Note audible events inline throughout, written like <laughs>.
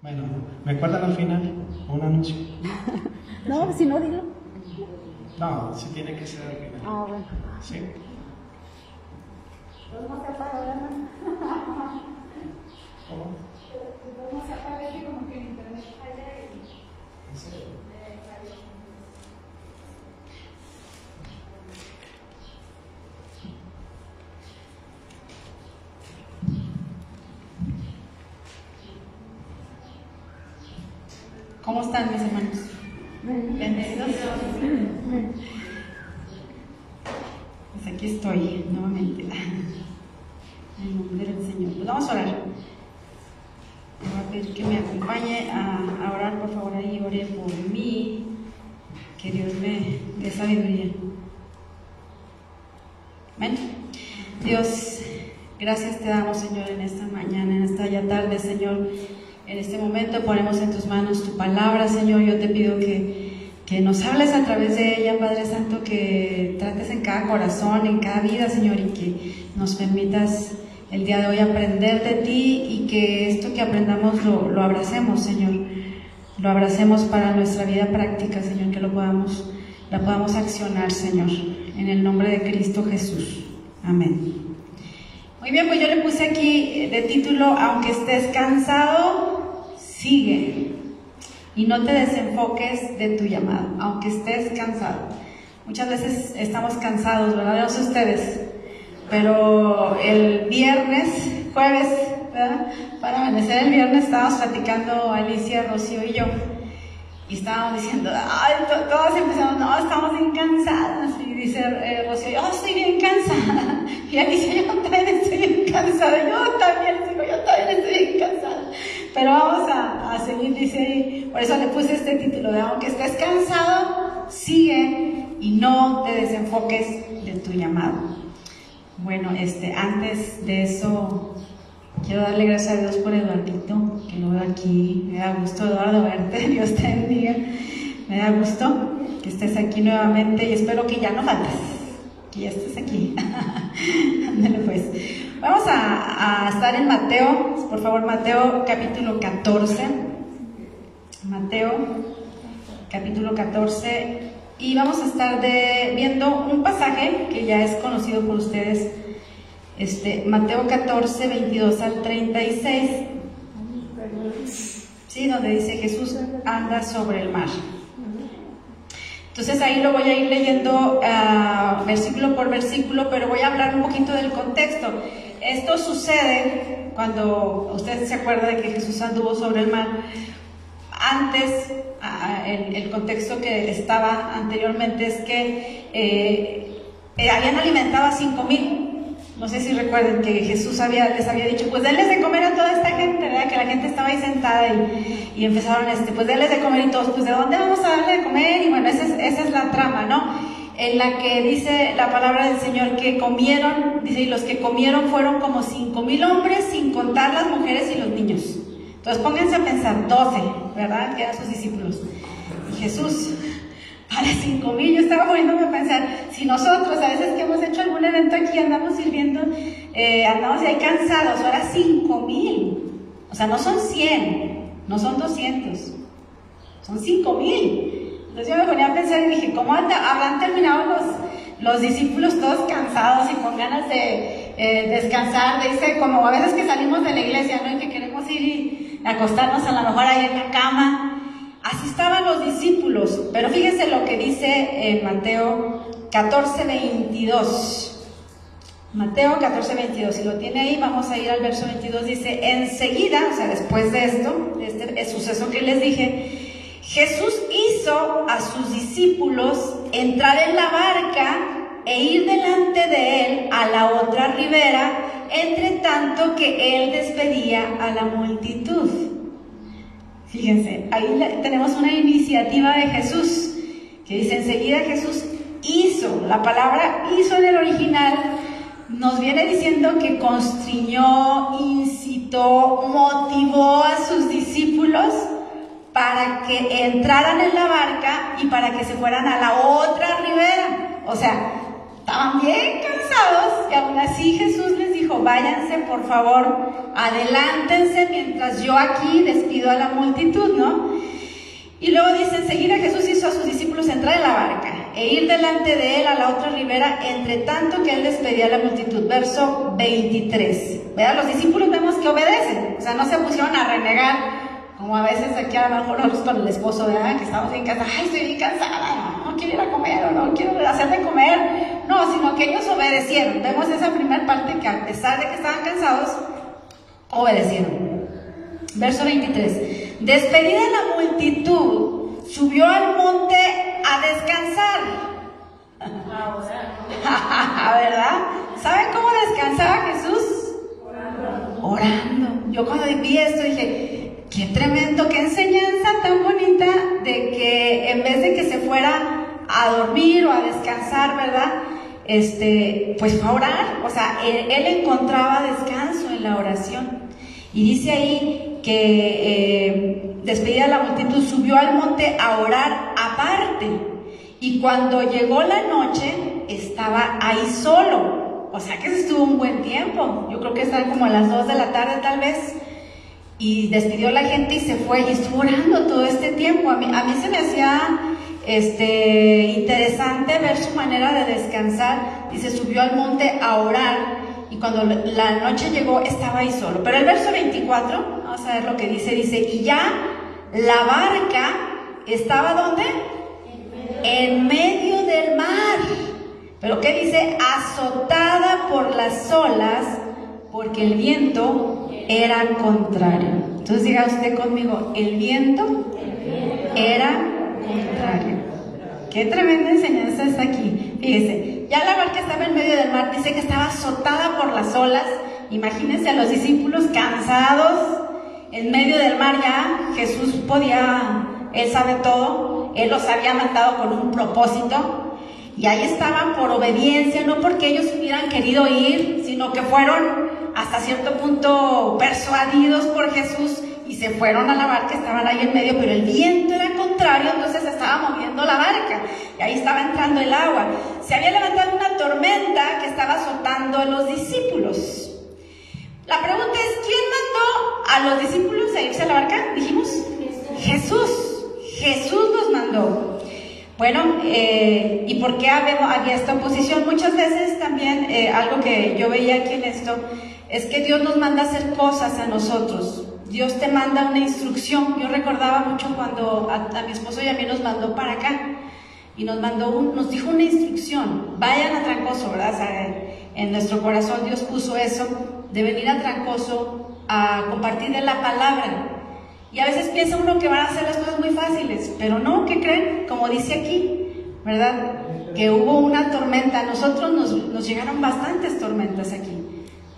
Bueno, ¿me acuerdan al final? Un anuncio. <laughs> no, si no, dilo. No, sí tiene que ser al final. Ah, bueno. Sí. ¿Cómo se apaga, verdad? ¿Cómo? ¿Cómo se apaga? Así como que en internet ¿En serio? ¿Cómo están mis hermanos? Bendecidos. Pues aquí estoy nuevamente. En nombre del Señor. Pues vamos a orar. Voy a pedir que me acompañe a, a orar, por favor, ahí ore por mí. Que Dios me dé sabiduría. Amén. Dios, gracias te damos, Señor, en esta mañana, en esta ya tarde, Señor. En este momento ponemos en tus manos tu palabra, Señor. Yo te pido que, que nos hables a través de ella, Padre Santo, que trates en cada corazón, en cada vida, Señor, y que nos permitas el día de hoy aprender de ti y que esto que aprendamos lo, lo abracemos, Señor. Lo abracemos para nuestra vida práctica, Señor, que lo podamos, la podamos accionar, Señor, en el nombre de Cristo Jesús. Amén. Muy bien, pues yo le puse aquí de título, aunque estés cansado, sigue. Y no te desenfoques de tu llamado, aunque estés cansado. Muchas veces estamos cansados, ¿verdad? No sé ustedes. Pero el viernes, jueves, ¿verdad? Para amanecer el viernes estábamos platicando Alicia, Rocío y yo. Y estábamos diciendo, ay, to- todas empezamos, no, estamos bien cansadas. Y dice eh, Rocío, yo estoy bien cansada. <laughs> Y Alicia, yo también estoy bien cansada. Yo también, digo, yo también estoy bien cansada. Pero vamos a, seguir, dice ahí. Por eso le puse este título de aunque estés cansado, sigue y no te desenfoques de tu llamado. Bueno, este, antes de eso, quiero darle gracias a Dios por Eduardito, que lo veo aquí. Me da gusto, Eduardo, verte. <laughs> Dios te bendiga. Me da gusto que estés aquí nuevamente y espero que ya no faltes, que ya estés aquí. <laughs> Ándale pues. Vamos a, estar en Mateo, por favor, Mateo capítulo 14. Mateo capítulo 14 y vamos a estar de- viendo un pasaje que ya es conocido por ustedes, este, Mateo 14, 22 al 36, ¿sí? donde dice Jesús anda sobre el mar. Entonces ahí lo voy a ir leyendo ah, versículo por versículo, pero voy a hablar un poquito del contexto. Esto sucede cuando usted se acuerda de que Jesús anduvo sobre el mar. Antes, el, contexto que estaba anteriormente es que eh, eh, habían alimentado a cinco mil. No sé si recuerden que Jesús había, les había dicho, pues denles de comer a toda esta gente, ¿verdad? Que la gente estaba ahí sentada y, y empezaron, este, pues denles de comer y todos, pues ¿de dónde vamos a darle de comer? Y bueno, esa es, esa es la trama, ¿no? En la que dice la palabra del Señor que comieron, dice, y los que comieron fueron como cinco mil hombres, sin contar las mujeres y los niños. Entonces pónganse a pensar, 12, ¿verdad? Que eran sus discípulos. Y Jesús, <laughs> para cinco mil, yo estaba poniéndome a pensar, si nosotros a veces que hemos hecho algún evento aquí andamos sirviendo, eh, andamos ahí cansados, ahora cinco mil. O sea, no son 100, no son 200, son cinco mil. Entonces yo me ponía a pensar y dije, ¿cómo habrán terminado los, los discípulos todos cansados y con ganas de eh, descansar? Dice, como a veces que salimos de la iglesia, ¿no? Y que queremos ir y acostarnos a lo mejor ahí en la cama. Así estaban los discípulos, pero fíjense lo que dice en Mateo 14, 22. Mateo 14, 22, si lo tiene ahí, vamos a ir al verso 22, dice, enseguida, o sea, después de esto, de este suceso que les dije, Jesús hizo a sus discípulos entrar en la barca e ir delante de él a la otra ribera, entre tanto que él despedía a la multitud. Fíjense, ahí tenemos una iniciativa de Jesús, que dice enseguida Jesús hizo, la palabra hizo en el original nos viene diciendo que constriñó, incitó, motivó a sus discípulos para que entraran en la barca y para que se fueran a la otra ribera. O sea, estaban bien cansados y aún así Jesús les dijo, váyanse, por favor, adelántense mientras yo aquí despido a la multitud, ¿no? Y luego dice, seguir a Jesús hizo a sus discípulos entrar en la barca e ir delante de él a la otra ribera, entre tanto que él despedía a la multitud. Verso 23. Vean, los discípulos vemos que obedecen, o sea, no se pusieron a renegar, como a veces aquí a lo mejor nosotros con el esposo, ¿verdad? Que estamos en casa, ay, estoy bien cansada, no quiero ir a comer o no quiero hacer de comer. No, sino que ellos obedecieron. Vemos esa primera parte que a pesar de que estaban cansados, obedecieron. Verso 23. Despedida la multitud, subió al monte a descansar. <laughs> ¿Verdad? ¿Saben cómo descansaba Jesús? Orando. Yo cuando vi esto dije, qué tremendo, qué enseñanza tan bonita de que en vez de que se fuera a dormir o a descansar, ¿verdad? Este, pues fue a orar. O sea, él, encontraba descanso en la oración. Y dice ahí que eh, despedida la multitud subió al monte a orar aparte. Y cuando llegó la noche, estaba ahí solo. O sea que se estuvo un buen tiempo. Yo creo que estaban como a las 2 de la tarde tal vez. Y despidió la gente y se fue y estuvo orando todo este tiempo. A mí, a mí se me hacía este, interesante ver su manera de descansar. Y se subió al monte a orar y cuando la noche llegó estaba ahí solo. Pero el verso 24, vamos a ver lo que dice, dice, y ya la barca estaba donde? En medio del mar. Pero ¿qué dice? Azotada por las olas, porque el viento era contrario. Entonces diga usted conmigo, el viento era contrario. Qué tremenda enseñanza está aquí. Fíjese, ya la barca estaba en medio del mar, dice que estaba azotada por las olas. Imagínense a los discípulos cansados en medio del mar ya. Jesús podía, él sabe todo, él los había mandado con un propósito. Y ahí estaban por obediencia, no porque ellos hubieran querido ir, sino que fueron hasta cierto punto persuadidos por Jesús y se fueron a la barca, estaban ahí en medio, pero el viento era contrario, entonces estaba moviendo la barca y ahí estaba entrando el agua. Se había levantado una tormenta que estaba azotando a los discípulos. La pregunta es, ¿quién mandó a los discípulos a irse a la barca? Dijimos, Jesús. Jesús nos mandó. Bueno, eh, ¿y por qué había, había, esta oposición? Muchas veces también eh, algo que yo veía aquí en esto es que Dios nos manda a hacer cosas a nosotros. Dios te manda una instrucción. Yo recordaba mucho cuando a, mi esposo y a mí nos mandó para acá y nos mandó un, nos dijo una instrucción. Vayan a Trancoso, ¿verdad? O en nuestro corazón Dios puso eso de venir a Trancoso a compartir de la palabra. Y a veces piensa uno que van a hacer las cosas muy fáciles, pero no, ¿qué creen? Como dice aquí, ¿verdad? Que hubo una tormenta. Nosotros nos, nos llegaron bastantes tormentas aquí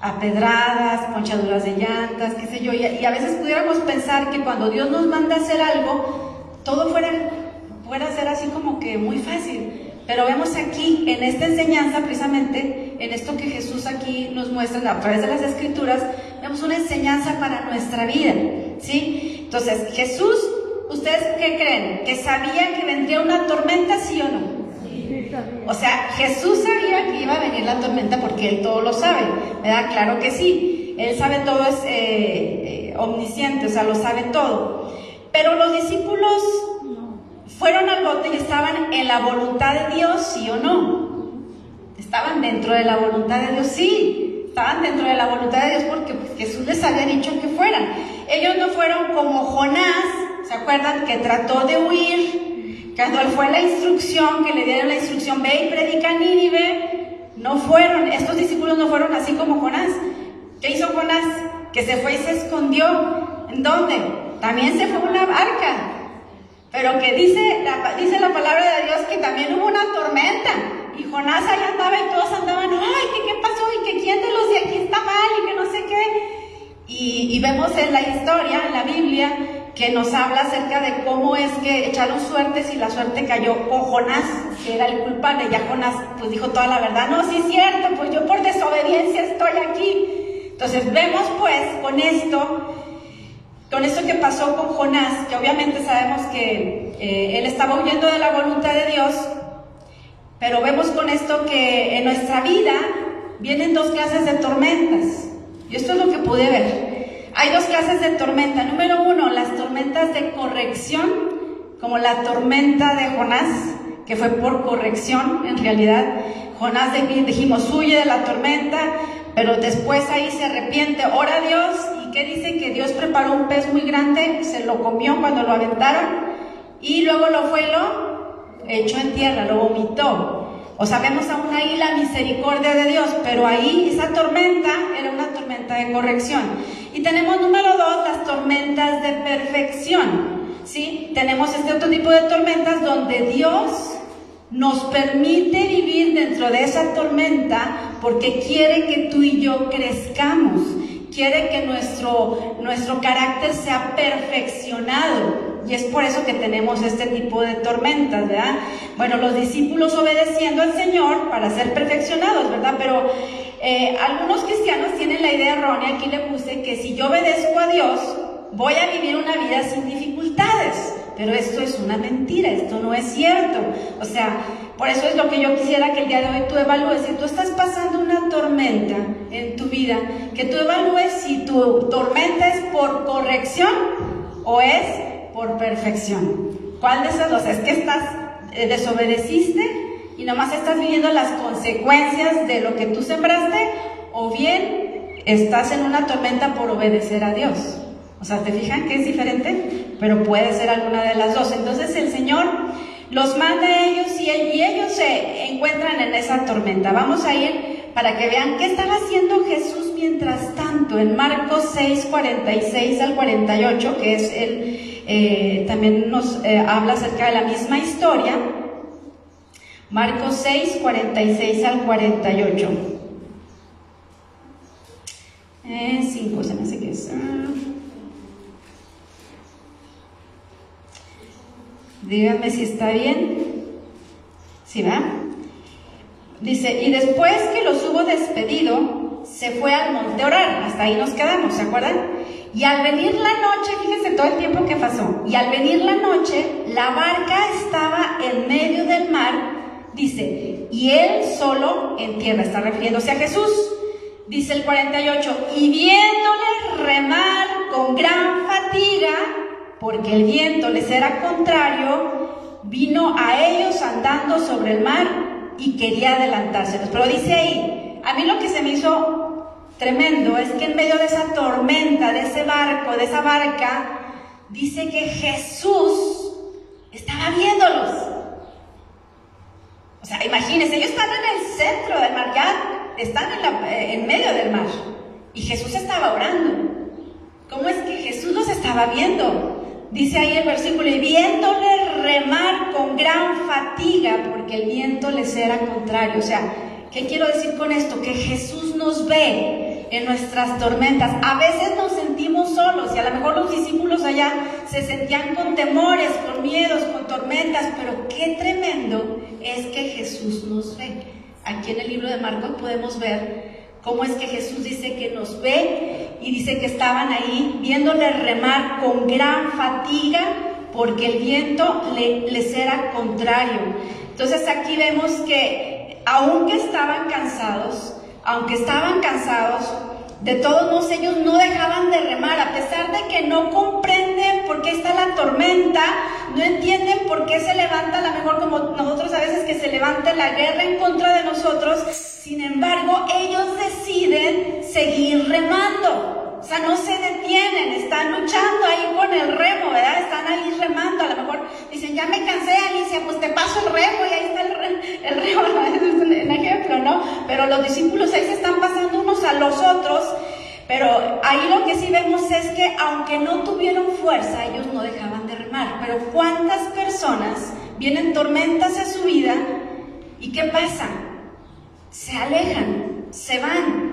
apedradas, ponchaduras de llantas, qué sé yo, y, a veces pudiéramos pensar que cuando Dios nos manda a hacer algo, todo fuera, fuera a ser así como que muy fácil. Pero vemos aquí, en esta enseñanza, precisamente, en esto que Jesús aquí nos muestra a través de las escrituras, vemos una enseñanza para nuestra vida, ¿sí? Entonces, Jesús, ¿ustedes qué creen? ¿Que sabía que vendría una tormenta, sí o no? O sea, Jesús sabía que iba a venir la tormenta porque Él todo lo sabe, ¿verdad? Claro que sí. Él sabe todo, es eh, eh, omnisciente, o sea, lo sabe todo. Pero los discípulos fueron al bote y estaban en la voluntad de Dios, sí o no. Estaban dentro de la voluntad de Dios, sí. Estaban dentro de la voluntad de Dios porque pues, Jesús les había dicho que fueran. Ellos no fueron como Jonás, ¿se acuerdan? Que trató de huir cuando fue la instrucción, que le dieron la instrucción, ve y predica en Nínive, no fueron, estos discípulos no fueron así como Jonás. ¿Qué hizo Jonás? Que se fue y se escondió. ¿En dónde? También se fue a una barca. Pero que dice la, dice la palabra de Dios que también hubo una tormenta. Y Jonás ahí andaba y todos andaban, ay, ¿qué, qué pasó? Y que quién de los de aquí está mal y que no sé qué. Y, y vemos en la historia, en la Biblia, que nos habla acerca de cómo es que echaron suertes y la suerte cayó con Jonás, que era el culpable. Ya Jonás pues dijo toda la verdad, no, sí es cierto, pues yo por desobediencia estoy aquí. Entonces vemos pues con esto, con esto que pasó con Jonás, que obviamente sabemos que eh, él estaba huyendo de la voluntad de Dios, pero vemos con esto que en nuestra vida vienen dos clases de tormentas. Y esto es lo que pude ver. Hay dos clases de tormenta. Número uno, las tormentas de corrección, como la tormenta de Jonás, que fue por corrección en realidad. Jonás dijimos, huye de la tormenta, pero después ahí se arrepiente, ora a Dios y que dice que Dios preparó un pez muy grande, se lo comió cuando lo aventaron y luego lo fue lo echó en tierra, lo vomitó. O sabemos aún ahí la misericordia de Dios, pero ahí esa tormenta era una tormenta de corrección. Y tenemos número dos, las tormentas de perfección. ¿sí? Tenemos este otro tipo de tormentas donde Dios nos permite vivir dentro de esa tormenta porque quiere que tú y yo crezcamos, quiere que nuestro, nuestro carácter sea perfeccionado. Y es por eso que tenemos este tipo de tormentas, ¿verdad? Bueno, los discípulos obedeciendo al Señor para ser perfeccionados, ¿verdad? Pero eh, algunos cristianos tienen la idea errónea, aquí le puse, que si yo obedezco a Dios, voy a vivir una vida sin dificultades. Pero esto es una mentira, esto no es cierto. O sea, por eso es lo que yo quisiera que el día de hoy tú evalúes. Si tú estás pasando una tormenta en tu vida, que tú evalúes si tu tormenta es por corrección o es por perfección. ¿Cuál de esas dos? Es que estás, eh, desobedeciste y nomás estás viviendo las consecuencias de lo que tú sembraste o bien estás en una tormenta por obedecer a Dios. O sea, ¿te fijan que es diferente? Pero puede ser alguna de las dos. Entonces el Señor los manda a ellos y, y ellos se encuentran en esa tormenta. Vamos a ir para que vean qué estaba haciendo Jesús mientras tanto en Marcos 6, 46 al 48, que es el eh, también nos eh, habla acerca de la misma historia. Marcos 6, 46 al 48. Eh, 5, se me hace que es. Ah. Díganme si está bien. ¿Sí va? Dice, y después que los hubo despedido, se fue al monte a orar. Hasta ahí nos quedamos, ¿se acuerdan? Y al venir la noche, fíjense todo el tiempo que pasó, y al venir la noche, la barca estaba en medio del mar, dice, y él solo en tierra, está refiriéndose a Jesús, dice el 48, y viéndole remar con gran fatiga, porque el viento les era contrario, vino a ellos andando sobre el mar y quería adelantárselos. Pero dice ahí, a mí lo que se me hizo tremendo es que en medio de esa tormenta, de ese barco, de esa barca, dice que Jesús estaba viéndolos. O sea, imagínense, ellos están en el centro del mar, ya están en, eh, en medio del mar. Y Jesús estaba orando. ¿Cómo es que Jesús los estaba viendo? Dice ahí el versículo, y viéndole remar con gran fatiga, porque el viento les era contrario. O sea, ¿qué quiero decir con esto? Que Jesús nos ve en nuestras tormentas. A veces nos sentimos solos y a lo mejor los discípulos allá se sentían con temores, con miedos, con tormentas, pero qué tremendo es que Jesús nos ve. Aquí en el libro de Marcos podemos ver cómo es que Jesús dice que nos ve y dice que estaban ahí viéndole remar con gran fatiga porque el viento le, les era contrario. Entonces aquí vemos que aunque estaban cansados, aunque estaban cansados, de todos modos ellos no dejaban de remar, a pesar de que no comprenden por qué está la tormenta, no entienden por qué se levanta, a lo mejor como nosotros a veces que se levanta la guerra en contra de nosotros, sin embargo ellos deciden seguir remando. O sea, no se detienen, están luchando ahí con el remo, ¿verdad? Están ahí remando, a lo mejor dicen, ya me cansé, Alicia, pues te paso el remo y ahí está el, remo, <laughs> es un ejemplo, ¿no? Pero los discípulos ahí se están pasando unos a los otros, pero ahí lo que sí vemos es que aunque no tuvieron fuerza, ellos no dejaban de remar. Pero ¿cuántas personas vienen tormentas a su vida y qué pasa? Se alejan, se van,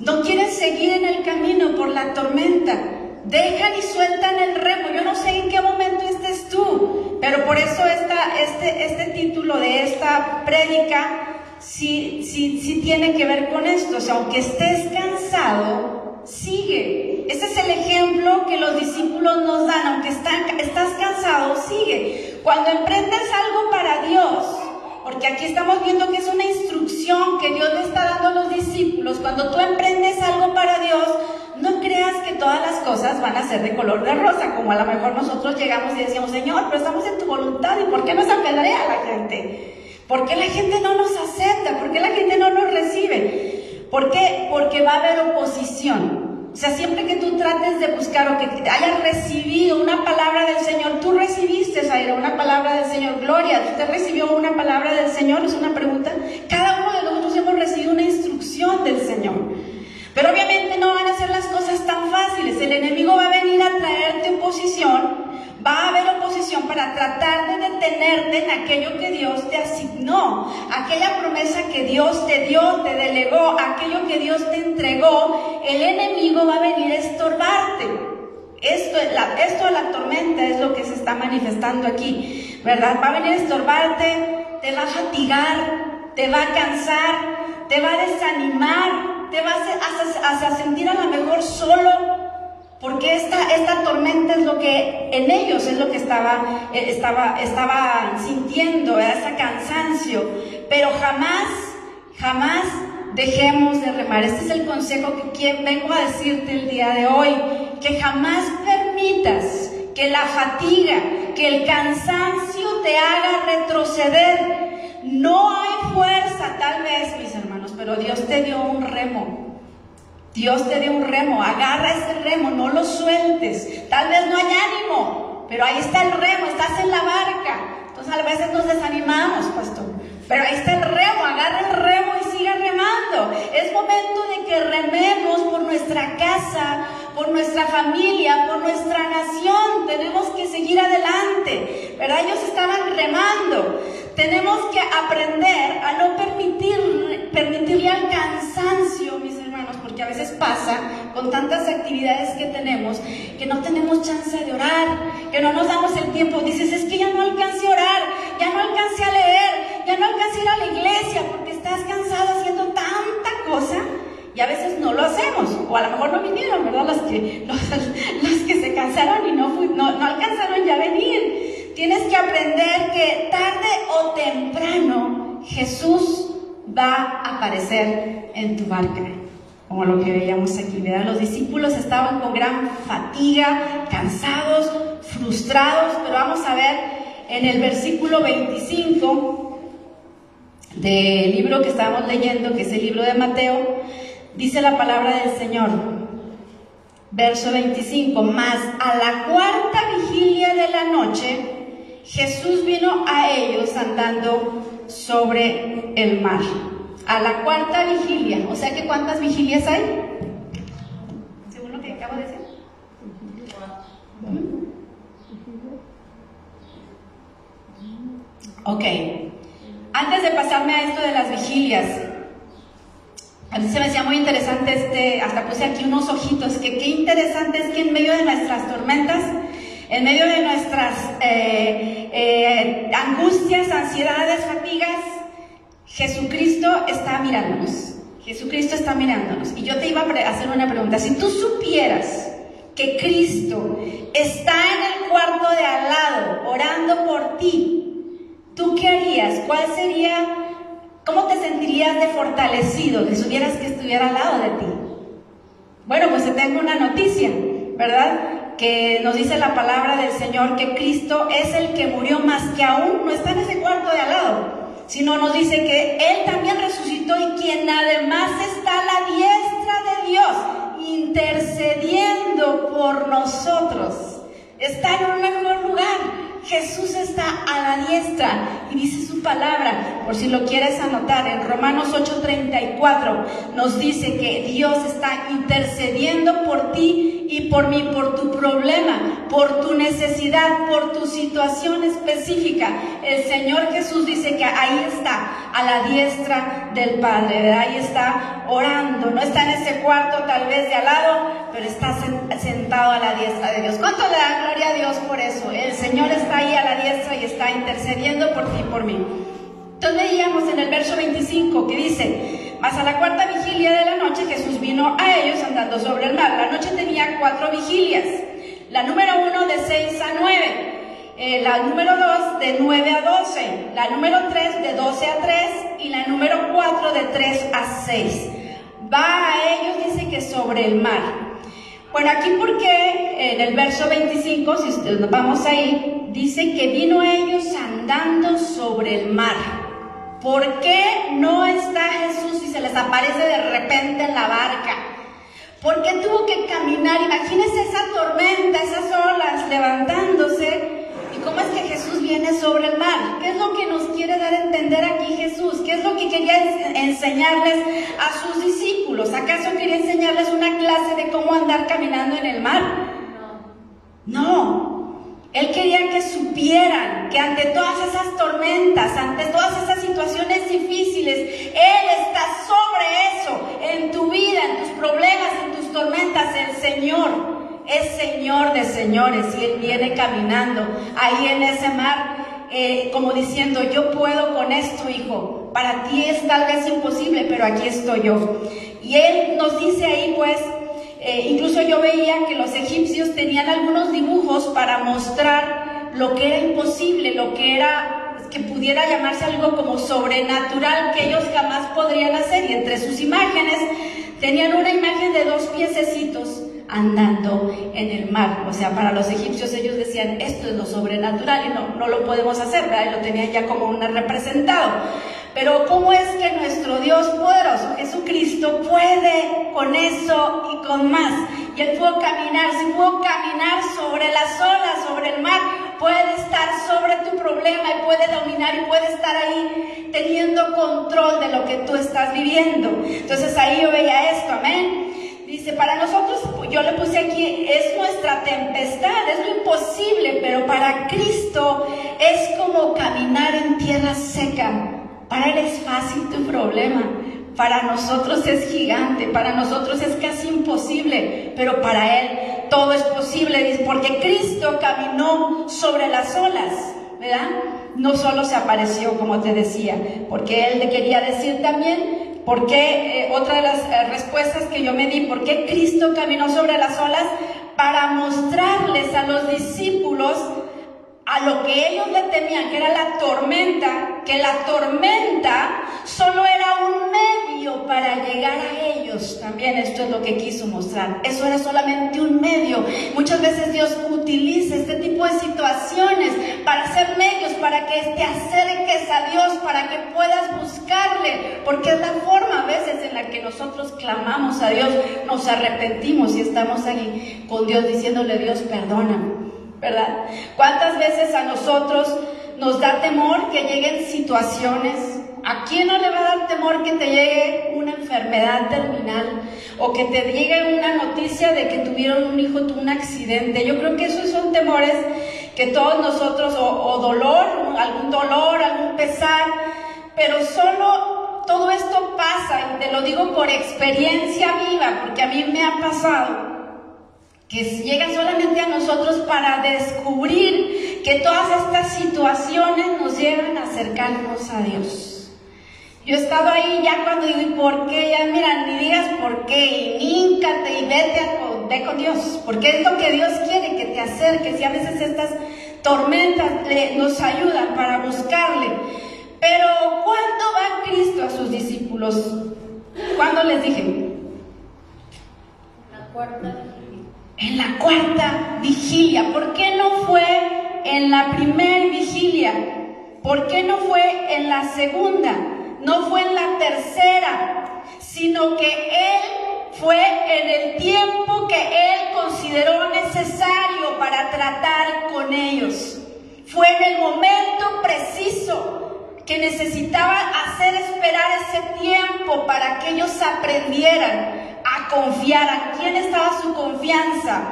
no quieren seguir en el camino por la tormenta. Dejan y sueltan el remo. Yo no sé en qué momento estés tú, pero por eso esta, este, este título de esta prédica sí, sí, sí tiene que ver con esto. O sea, aunque estés cansado, sigue. Ese es el ejemplo que los discípulos nos dan. Aunque están, estás cansado, sigue. Cuando emprendes algo para Dios, porque aquí estamos viendo que es una instrucción que Dios le está dando a los discípulos, cuando tú emprendes algo para Dios, no creas que todas las cosas van a ser de color de rosa, como a lo mejor nosotros llegamos y decíamos, Señor, pero estamos en tu voluntad, ¿y por qué nos apedrea la gente? ¿Por qué la gente no nos acepta? ¿Por qué la gente no nos recibe? ¿Por qué? Porque va a haber oposición. O sea, siempre que tú trates de buscar o que hayas recibido una palabra del Señor, tú recibiste, Zaira, una palabra del Señor. Gloria, ¿usted recibió una palabra del Señor? Es una pregunta. Cada uno de nosotros hemos recibido una instrucción del Señor. Pero obviamente no van a ser las cosas tan fáciles. El enemigo va a venir a traerte oposición va a haber oposición para tratar de detenerte en aquello que Dios te asignó, aquella promesa que Dios te dio, te delegó, aquello que Dios te entregó, el enemigo va a venir a estorbarte. Esto, la, esto de la tormenta es lo que se está manifestando aquí, ¿verdad? Va a venir a estorbarte, te va a fatigar, te va a cansar, te va a desanimar, te va a a sentir a lo mejor solo, porque esta, esta tormenta es lo que en ellos es lo que estaba, eh, estaba, estaba sintiendo, era ese cansancio. Pero jamás, jamás dejemos de remar. Este es el consejo que vengo a decirte el día de hoy. Que jamás permitas que la fatiga, que el cansancio te haga retroceder. No hay fuerza, tal vez, mis hermanos, pero Dios te dio un remo Dios te dio un remo, agarra ese remo, no lo sueltes. Tal vez no hay ánimo, pero ahí está el remo, estás en la barca. Entonces a veces nos desanimamos, pastor. Pero ahí está el remo, agarra el remo y siga remando. Es momento de que rememos por nuestra casa, por nuestra familia, por nuestra nación. Tenemos que seguir adelante. ¿Verdad? Ellos estaban remando. Tenemos que aprender a no permitir, permitirle al cansancio, mis a veces pasa con tantas actividades que tenemos que no tenemos chance de orar, que no nos damos el tiempo. Dices, es que ya no alcancé a orar, ya no alcancé a leer, ya no alcancé a ir a la iglesia porque estás cansado haciendo tanta cosa y a veces no lo hacemos, o a lo mejor no vinieron, ¿verdad? <laughs> Los que, los, que se cansaron y no, no, no alcanzaron ya a venir. Tienes que aprender que tarde o temprano Jesús va a aparecer en tu barca. Como lo que veíamos aquí, ¿verdad? Los discípulos estaban con gran fatiga, cansados, frustrados, pero vamos a ver en el versículo 25 del libro que estamos leyendo, que es el libro de Mateo, dice la palabra del Señor. Verso 25, más a la cuarta vigilia de la noche, Jesús vino a ellos andando sobre el mar. A la cuarta vigilia. O sea que ¿cuántas vigilias hay? Según lo que acabo de decir. Ok. Antes de pasarme a esto de las vigilias, a mí se me hacía muy interesante este, hasta puse aquí unos ojitos, que qué interesante es que en medio de nuestras tormentas en medio de nuestras eh, eh, angustias, ansiedades, fatigas, Jesucristo está mirándonos. Jesucristo está mirándonos. Y yo te iba a hacer una pregunta. Si tú supieras que Cristo está en el cuarto de al lado orando por ti, ¿tú qué harías? ¿Cuál sería, cómo te sentirías de fortalecido si supieras que estuviera al lado de ti? Bueno, pues te tengo una noticia, ¿verdad? que nos dice la palabra del Señor que Cristo es el que murió más que aún no está en ese cuarto de al lado, sino nos dice que Él también resucitó y quien además está a la diestra de Dios, intercediendo por nosotros. Está en un mejor lugar. Jesús está a la diestra y dice su palabra, por si lo quieres anotar, en Romanos 8:34 nos dice que Dios está intercediendo por ti y por mí, por tu problema, por tu necesidad, por tu situación específica. El Señor Jesús dice que ahí está, a la diestra del Padre, ahí está orando, no está en ese cuarto tal vez de al lado, pero está sentado a la diestra de Dios. ¿Cuánto le da gloria a Dios por eso? El Señor está ahí a la diestra y está intercediendo por ti y por mí. Entonces leíamos en el verso 25 que dice, mas a la cuarta vigilia de la noche Jesús vino a ellos andando sobre el mar. La noche tenía cuatro vigilias, la número uno de seis a nueve. eh, la número 2 de 9 a 12, la número 3 de 12 a 3 y la número 4 de 3 a 6. Va a ellos, dice que sobre el mar. Bueno, aquí porque en el verso 25, si nos vamos ahí, dice que vino ellos andando sobre el mar. ¿Por qué no está Jesús y se les aparece de repente en la barca? ¿Por qué tuvo que caminar? Imagínense esa tormenta, esas olas levantándose cómo es que Jesús viene sobre el mar. ¿Qué es lo que nos quiere dar a entender aquí Jesús? ¿Qué es lo que quería enseñarles a sus discípulos? ¿Acaso quería enseñarles una clase de cómo andar caminando en el mar? No. Él quería que supieran que ante todas esas tormentas, ante todas esas situaciones difíciles, Él está sobre eso, en tu vida, en tus problemas, en tus tormentas, el Señor es Señor de señores y Él viene caminando ahí en ese mar, eh, como diciendo, yo puedo con esto, hijo. Para ti es tal vez imposible, pero aquí estoy yo. Y Él nos dice ahí, pues, eh, incluso yo veía que los egipcios tenían algunos dibujos para mostrar lo que era imposible, lo que era que pudiera llamarse algo como sobrenatural que ellos jamás podrían hacer. Y entre sus imágenes tenían una imagen de dos piececitos andando en el mar. O sea, para los egipcios ellos decían, esto es lo sobrenatural y no, no lo podemos hacer, ¿verdad? Y lo tenían ya como un representado. Pero ¿cómo es que nuestro Dios poderoso, Jesucristo, puede con eso y con más? Y Él pudo caminar, si pudo caminar sobre las olas, sobre el mar, puede estar sobre tu problema y puede dominar y puede estar ahí teniendo control de lo que tú estás viviendo. Entonces ahí yo veía esto, amén. Dice, para nosotros, yo le puse aquí, es nuestra tempestad, es lo imposible, pero para Cristo es como caminar en tierra seca. Para Él es fácil tu problema, para nosotros es gigante, para nosotros es casi imposible, pero para Él todo es posible, porque Cristo caminó sobre las olas, ¿verdad? No solo se apareció, como te decía, porque Él le quería decir también ¿Por qué? Eh, otra de las eh, respuestas que yo me di, ¿por qué Cristo caminó sobre las olas? Para mostrarles a los discípulos a lo que ellos le temían, que era la tormenta, que la tormenta solo era un medio para llegar a ellos. También esto es lo que quiso mostrar. Eso era solamente un medio. Muchas veces Dios utiliza este tipo de situaciones para ser medios, para que te acerques a Dios, para que puedas buscarle, porque es la forma a veces en la que nosotros clamamos a Dios, nos arrepentimos y estamos ahí con Dios diciéndole, Dios, perdóname. ¿verdad? ¿Cuántas veces a nosotros nos da temor que lleguen situaciones? ¿A quién no le va a dar temor que te llegue una enfermedad terminal o que te llegue una noticia de que tuvieron un hijo, tuvo un accidente? Yo creo que esos son temores que todos nosotros, o, o dolor, algún dolor, algún pesar, pero solo todo esto pasa, y te lo digo por experiencia viva, porque a mí me ha pasado que llega solamente a nosotros para descubrir que todas estas situaciones nos llevan a acercarnos a Dios. Yo he estado ahí ya cuando digo, ¿y por qué? Ya mira, ni digas por qué, y híncate y vete a, ve con Dios, porque es lo que Dios quiere, que te acerques, y a veces estas tormentas nos ayudan para buscarle. Pero ¿cuándo va Cristo a sus discípulos? ¿Cuándo les dije? La cuarta en la cuarta vigilia. ¿Por qué no fue en la primera vigilia? ¿Por qué no fue en la segunda? No fue en la tercera, sino que Él fue en el tiempo que Él consideró necesario para tratar con ellos. Fue en el momento preciso que necesitaba hacer esperar ese tiempo para que ellos aprendieran a confiar. ¿A quién estaba su confianza?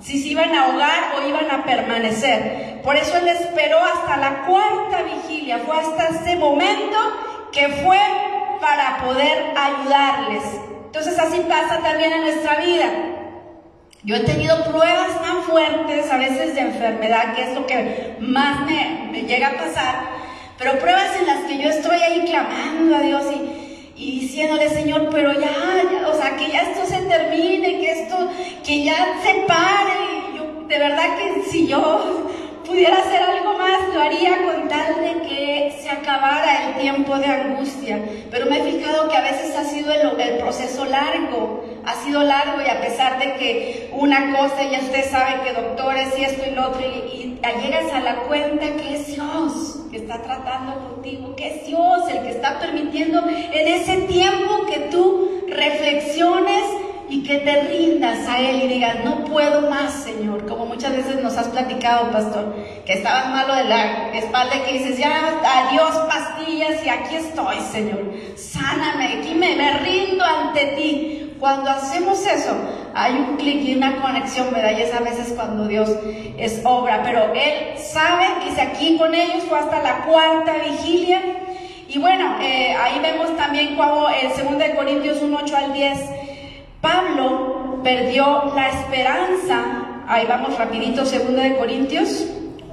Si se iban a ahogar o iban a permanecer. Por eso Él esperó hasta la cuarta vigilia. Fue hasta ese momento que fue para poder ayudarles. Entonces así pasa también en nuestra vida. Yo he tenido pruebas tan fuertes a veces de enfermedad, que es lo que más me, me llega a pasar, pero pruebas en las que yo estoy ahí clamando a Dios y, y diciéndole, Señor, pero ya, o sea, que ya esto se termine, que esto, que ya se pare. Yo, de verdad que si yo pudiera hacer algo más, lo haría con tal de que se acabara el tiempo de angustia. Pero me he fijado que a veces ha sido el, el proceso largo, ha sido largo y a pesar de que una cosa, ya usted sabe que doctores y esto y lo otro, y, y llegas a la cuenta que es Dios que está tratando contigo, que es Dios el que está permitiendo en ese tiempo que tú reflexiones y que te rindas a Él y digas, no puedo más, Señor, como muchas veces nos has platicado, pastor, que estabas malo de la espalda y que dices, ya, adiós pastillas y aquí estoy, Señor, sáname, aquí me, me rindo ante ti. Cuando hacemos eso, hay un clic y una conexión, ¿verdad? Y es a veces cuando Dios es obra, pero Él sabe, dice aquí con ellos, fue hasta la cuarta vigilia. Y bueno, eh, ahí vemos también como el 2 Corintios 1, 8 al 10, Pablo perdió la esperanza. Ahí vamos rapidito, 2 Corintios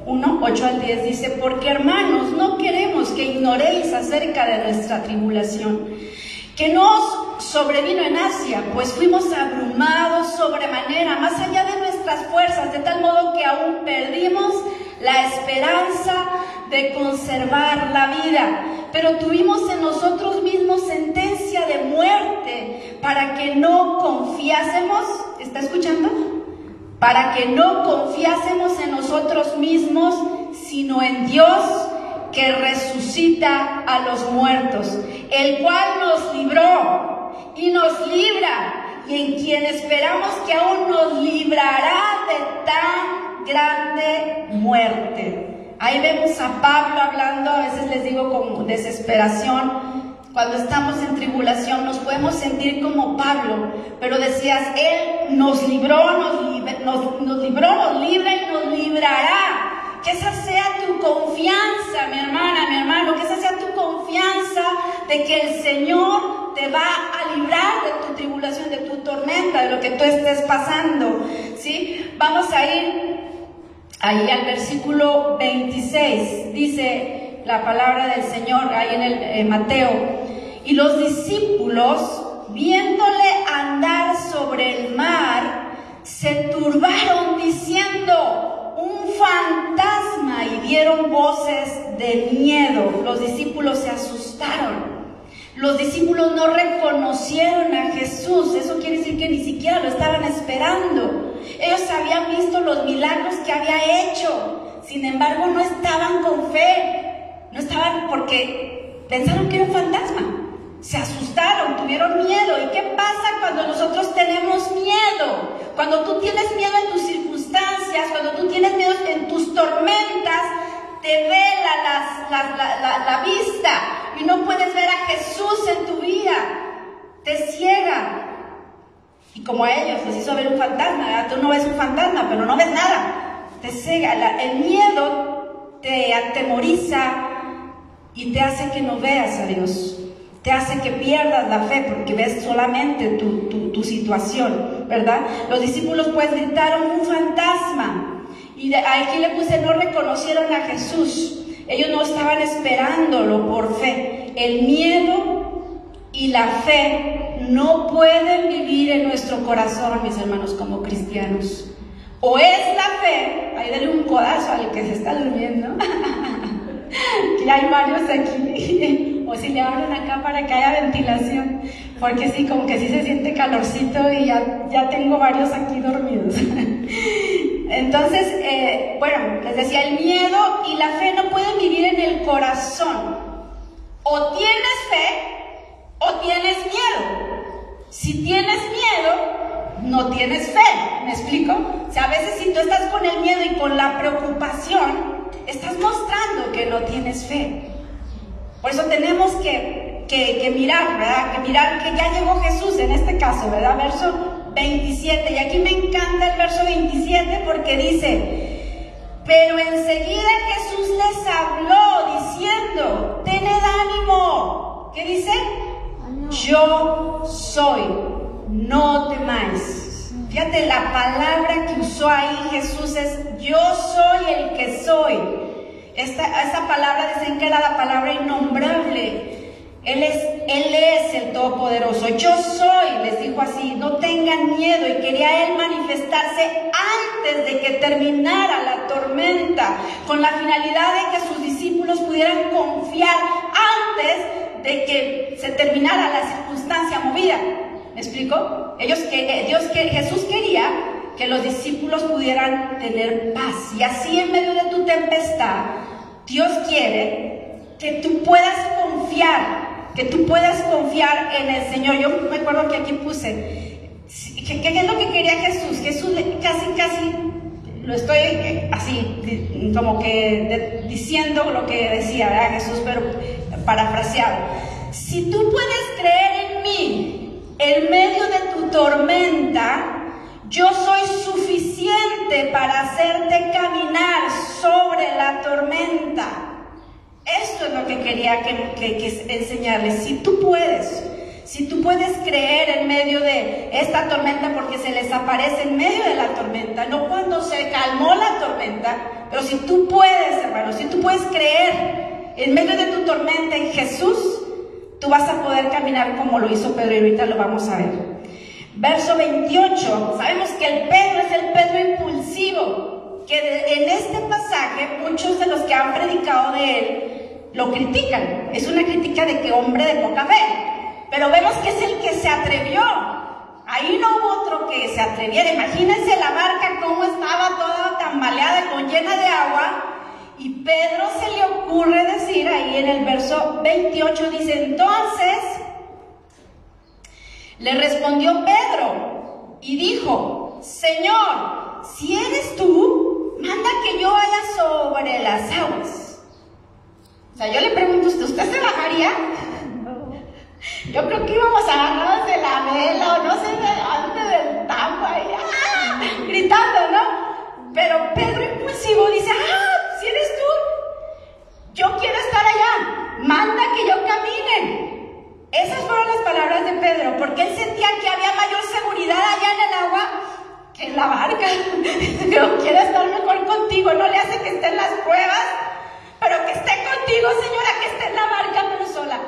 1, 8 al 10 dice, porque hermanos, no queremos que ignoréis acerca de nuestra tribulación, que nos sobrevino en Asia, pues fuimos abrumados sobremanera, más allá de nuestras fuerzas, de tal modo que aún perdimos la esperanza de conservar la vida, pero tuvimos en nosotros mismos sentencia de muerte para que no confiásemos, ¿está escuchando? Para que no confiásemos en nosotros mismos, sino en Dios que resucita a los muertos, el cual nos libró y nos libra, y en quien esperamos que aún nos librará de tan grande muerte. Ahí vemos a Pablo hablando, a veces les digo con desesperación, cuando estamos en tribulación nos podemos sentir como Pablo, pero decías, Él nos libró, nos, nos, nos libró, nos libra y nos librará. Que esa sea tu confianza, mi hermana, mi hermano, que esa sea tu confianza de que el Señor te va a librar de tu tribulación, de tu tormenta, de lo que tú estés pasando. ¿Sí? Vamos a ir ahí al versículo 26. Dice la palabra del Señor ahí en el Mateo. Y los discípulos, viéndole andar sobre el mar, se turbaron diciendo, un fantasma y dieron voces de miedo. Los discípulos se asustaron. Los discípulos no reconocieron a Jesús. Eso quiere decir que ni siquiera lo estaban esperando. Ellos habían visto los milagros que había hecho. Sin embargo, no estaban con fe. No estaban porque pensaron que era un fantasma. Se asustaron, tuvieron miedo. ¿Y qué pasa cuando nosotros tenemos miedo? Cuando tú tienes miedo en tus circunstancias, cuando tú tienes miedo en tus tormentas, te vela la, la, la, vista y no puedes ver a Jesús en tu vida. Te ciega. Y como a ellos les hizo ver un fantasma, tú no ves un fantasma, pero no ves nada. Te ciega. el miedo te atemoriza y te hace que no veas a Dios te hace que pierdas la fe porque ves solamente tu, tu, tu situación, ¿verdad? Los discípulos pues gritaron un fantasma y aquí le puse no reconocieron a Jesús, ellos no estaban esperándolo por fe. El miedo y la fe no pueden vivir en nuestro corazón, mis hermanos, como cristianos. O es la fe, ahí dale un codazo al que se está durmiendo, <laughs> que hay varios aquí o si le abren acá para que haya ventilación, porque sí, como que sí se siente calorcito y ya, ya tengo varios aquí dormidos. <laughs> Entonces, eh, bueno, les decía, el miedo y la fe no pueden vivir en el corazón. O tienes fe o tienes miedo. Si tienes miedo, no tienes fe. ¿Me explico? O sea, a veces si tú estás con el miedo y con la preocupación, estás mostrando que no tienes fe. Por eso tenemos que, que, mirar, ¿verdad? Que mirar que ya llegó Jesús en este caso, ¿verdad? Verso 27. Y aquí me encanta el verso 27 porque dice, pero enseguida Jesús les habló diciendo, tened ánimo. ¿Qué dice? Yo soy, no temáis. Fíjate, la palabra que usó ahí Jesús es, yo soy el que soy. Esta, palabra dicen que era la palabra innombrable. Él es, él es el Todopoderoso. Yo soy, les dijo así, no tengan miedo. Y quería Él manifestarse antes de que terminara la tormenta con la finalidad de que sus discípulos pudieran confiar antes de que se terminara la circunstancia movida. ¿Me explico? Ellos que Dios que Jesús quería que los discípulos pudieran tener paz y así en medio de tu tempestad Dios quiere que tú puedas confiar, que tú puedas confiar en el Señor. Yo me acuerdo que aquí puse, ¿qué, es lo que quería Jesús? Jesús casi, casi, lo estoy eh, así, como que diciendo lo que decía ¿verdad? Jesús, pero parafraseado. Si tú puedes creer en mí en medio de tu tormenta, para hacerte caminar sobre la tormenta. Esto es lo que quería que, enseñarles. Si tú puedes, si tú puedes creer en medio de esta tormenta, porque se les aparece en medio de la tormenta, no cuando se calmó la tormenta, pero si tú puedes, hermano, si tú puedes creer en medio de tu tormenta en Jesús, tú vas a poder caminar como lo hizo Pedro y ahorita lo vamos a ver. Verso 28, sabemos que el Pedro es el Pedro que en este pasaje muchos de los que han predicado de él lo critican. Es una crítica de que hombre de poca fe, pero vemos que es el que se atrevió. Ahí no hubo otro que se atreviera. Imagínense la barca cómo estaba toda tambaleada, con llena de agua. Y Pedro se le ocurre decir ahí en el verso 28, dice, entonces le respondió Pedro y dijo, Señor, si eres tú, manda que yo vaya sobre las aguas. O sea, yo le pregunto, ¿usted, ¿usted se bajaría? <laughs> Yo creo que íbamos agarrados de la vela o no sé de dónde del tambo ahí, ¡ah! gritando, ¿no? Pero Pedro impulsivo dice, ah, si eres tú, yo quiero estar allá, manda que yo camine. Esas fueron las palabras de Pedro, porque él sentía que había mayor seguridad allá en el agua en la barca. <laughs> Yo quiero estar mejor contigo, no le hace que esté en las pruebas, pero que esté contigo, señora, que esté en la barca, pero sola.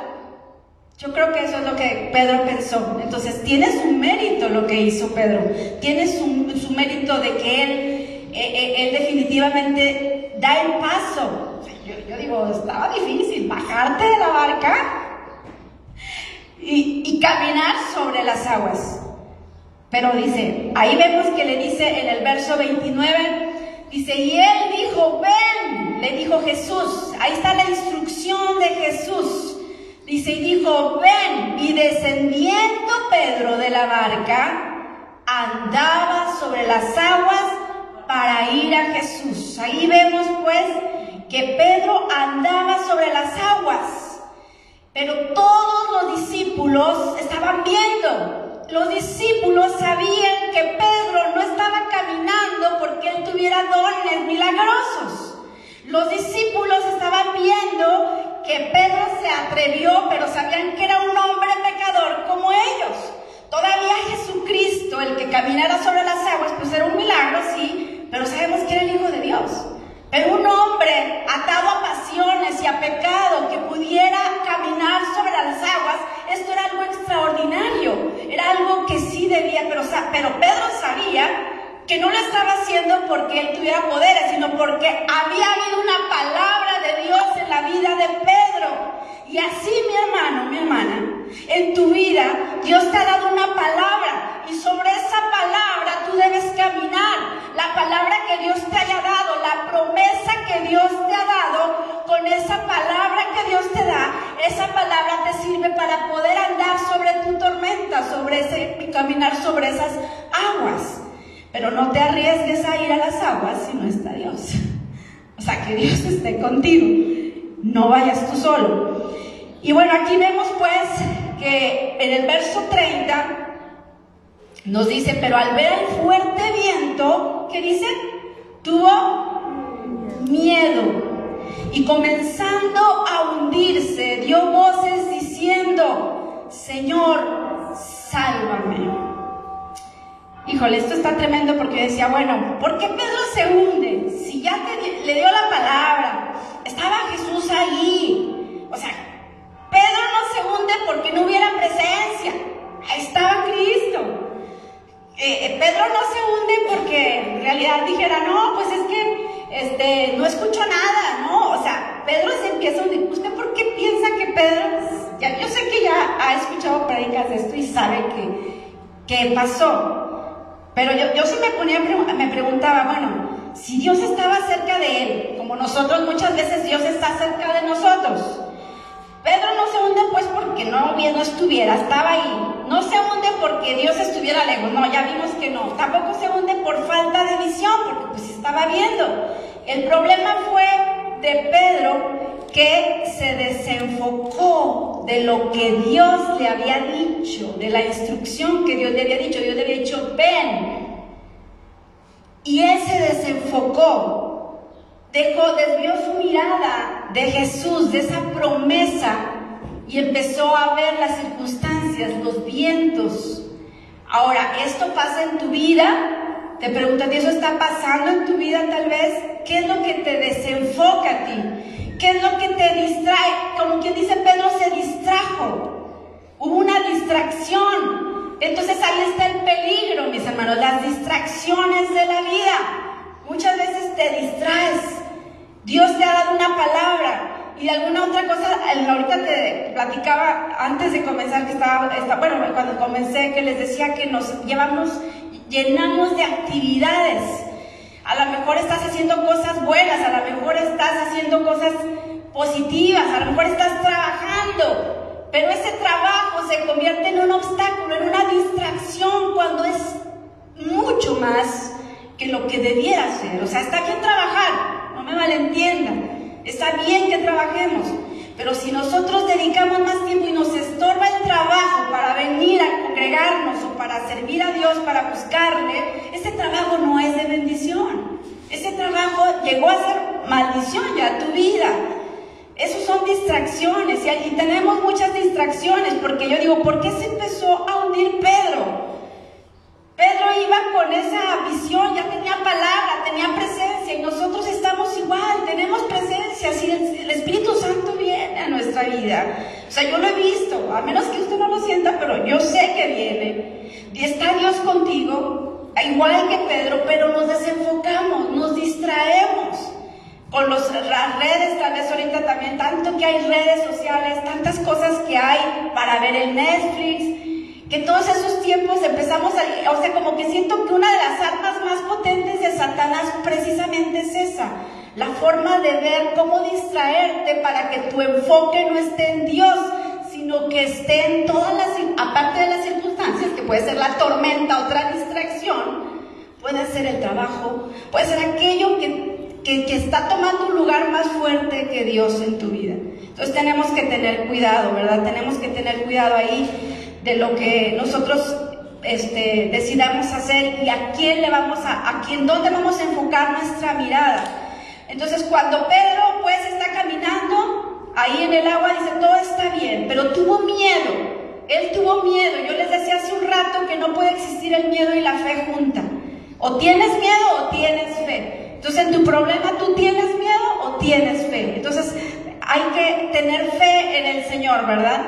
Yo creo que eso es lo que Pedro pensó. Entonces, tiene su mérito lo que hizo Pedro. Tiene su, mérito de que él, eh, eh, él definitivamente da el paso. Yo digo, estaba difícil bajarte de la barca y, caminar sobre las aguas. Pero dice, ahí vemos que le dice en el verso 29, dice, y él dijo, ven, le dijo Jesús, ahí está la instrucción de Jesús. Dice, y dijo, ven, y descendiendo Pedro de la barca, andaba sobre las aguas para ir a Jesús. Ahí vemos pues que Pedro andaba sobre las aguas. Pero todos los discípulos estaban viendo. Los discípulos sabían que Pedro no estaba caminando porque él tuviera dones milagrosos. Los discípulos estaban viendo que Pedro se atrevió, pero sabían que era un hombre pecador como ellos. Todavía Jesucristo, el que caminara sobre las aguas, pues era un milagro, sí, pero sabemos que era el Hijo de Dios. Pero un hombre atado a pasiones y a pecado que pudiera caminar sobre las aguas, esto era algo extraordinario, era algo que sí debía, pero, pero Pedro sabía que no lo estaba haciendo porque él tuviera poderes, sino porque había habido una palabra de Dios en la vida de Pedro. Y así, mi hermano, mi hermana, en tu vida Dios te ha dado una palabra y sobre esa palabra tú debes caminar. La palabra que Dios te haya dado, la promesa que Dios te ha dado, con esa palabra que Dios te da, esa palabra te sirve para poder andar sobre tu tormenta, sobre ese caminar sobre esas aguas. Pero no te arriesgues a ir a las aguas si no está Dios. <laughs> O sea, que Dios esté contigo. No vayas tú solo. Y bueno, aquí vemos pues que en el verso 30 nos dice, pero al ver el fuerte viento, ¿qué dice? Tuvo miedo. Y comenzando a hundirse, dio voces diciendo, Señor, sálvame. Híjole, esto está tremendo porque yo decía, bueno, ¿por qué Pedro se hunde? Si ya desvió su mirada de Jesús, de esa promesa, y empezó a ver las circunstancias, los vientos. Ahora, ¿esto pasa en tu vida? Te preguntan, ¿y eso está pasando en tu vida tal vez? ¿Qué es lo que te desenfoca a ti? ¿Qué es lo que te distrae? Como quien dice Pedro se distrajo. Hubo una distracción. Entonces ahí está el peligro, mis hermanos, las distracciones de la vida. Muchas veces te distraes. Dios te ha dado una palabra y alguna otra cosa, ahorita te platicaba antes de comenzar que estaba, bueno, cuando comencé que les decía que nos llevamos llenamos de actividades. A lo mejor estás haciendo cosas buenas, a lo mejor estás haciendo cosas positivas, a lo mejor estás trabajando, pero ese trabajo se convierte en un obstáculo, en una distracción cuando es mucho más que lo que debiera ser. O sea, está bien trabajar, no me malentiendan, está bien que trabajemos, pero si nosotros dedicamos más tiempo y nos estorba el trabajo para venir a congregarnos o para servir a Dios, para buscarle, ese trabajo no es de bendición. Ese trabajo llegó a ser maldición ya a tu vida. Esos son distracciones y allí tenemos muchas distracciones porque yo digo, ¿por qué se empezó a hundir Pedro? Pedro iba con esa visión, ya tenía palabra, tenía presencia y nosotros tenemos presencia, si el, Espíritu Santo viene a nuestra vida. O sea, yo lo he visto, a menos que usted no lo sienta, pero yo sé que viene. Y está Dios contigo, igual que Pedro, pero nos desenfocamos, nos distraemos con los, las redes, tal vez ahorita también, tanto que hay redes sociales, tantas cosas que hay para ver en Netflix, que todos esos tiempos empezamos a, o sea, como que siento que una de las armas más potentes de Satanás precisamente es esa, la forma de ver cómo distraerte para que tu enfoque no esté en Dios, sino que esté en todas las, aparte de las circunstancias, que puede ser la tormenta, otra distracción, puede ser el trabajo, puede ser aquello que, que, está tomando un lugar más fuerte que Dios en tu vida. Entonces tenemos que tener cuidado, ¿verdad? Tenemos que tener cuidado ahí de lo que nosotros este, decidamos hacer y a quién le vamos a, a quién, dónde vamos a enfocar nuestra mirada. Entonces cuando Pedro pues está caminando ahí en el agua dice todo está bien, pero tuvo miedo. Él tuvo miedo. Yo les decía hace un rato que no puede existir el miedo y la fe junta. O tienes miedo o tienes fe. Entonces en tu problema tú tienes miedo o tienes fe. Entonces hay que tener fe en el Señor, ¿verdad?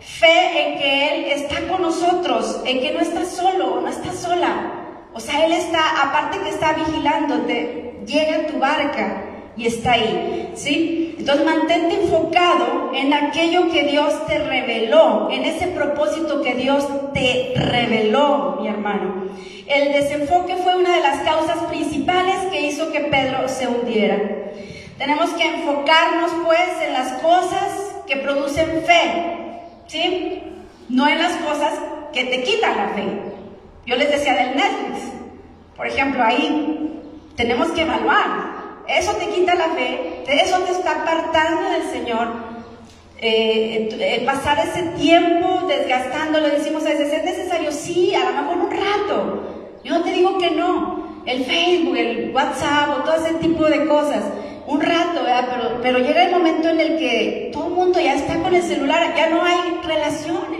Fe en que Él está con nosotros, en que no estás solo, no estás sola. O sea, Él está, aparte que está vigilándote, llega tu barca y está ahí, ¿sí? Entonces mantente enfocado en aquello que Dios te reveló, en ese propósito que Dios te reveló, mi hermano. El desenfoque fue una de las causas principales que hizo que Pedro se hundiera. Tenemos que enfocarnos pues en las cosas que producen fe, ¿sí? No en las cosas que te quitan la fe. Yo les decía del Netflix, por ejemplo, ahí tenemos que evaluar. Eso te quita la fe, eso te está apartando del Señor. Eh, eh, pasar ese tiempo desgastándolo, decimos a veces, ¿es necesario? Sí, a lo mejor un rato. Yo no te digo que no. El Facebook, el WhatsApp o todo ese tipo de cosas un rato, pero llega el momento en el que todo el mundo ya está con el celular, ya no hay relaciones.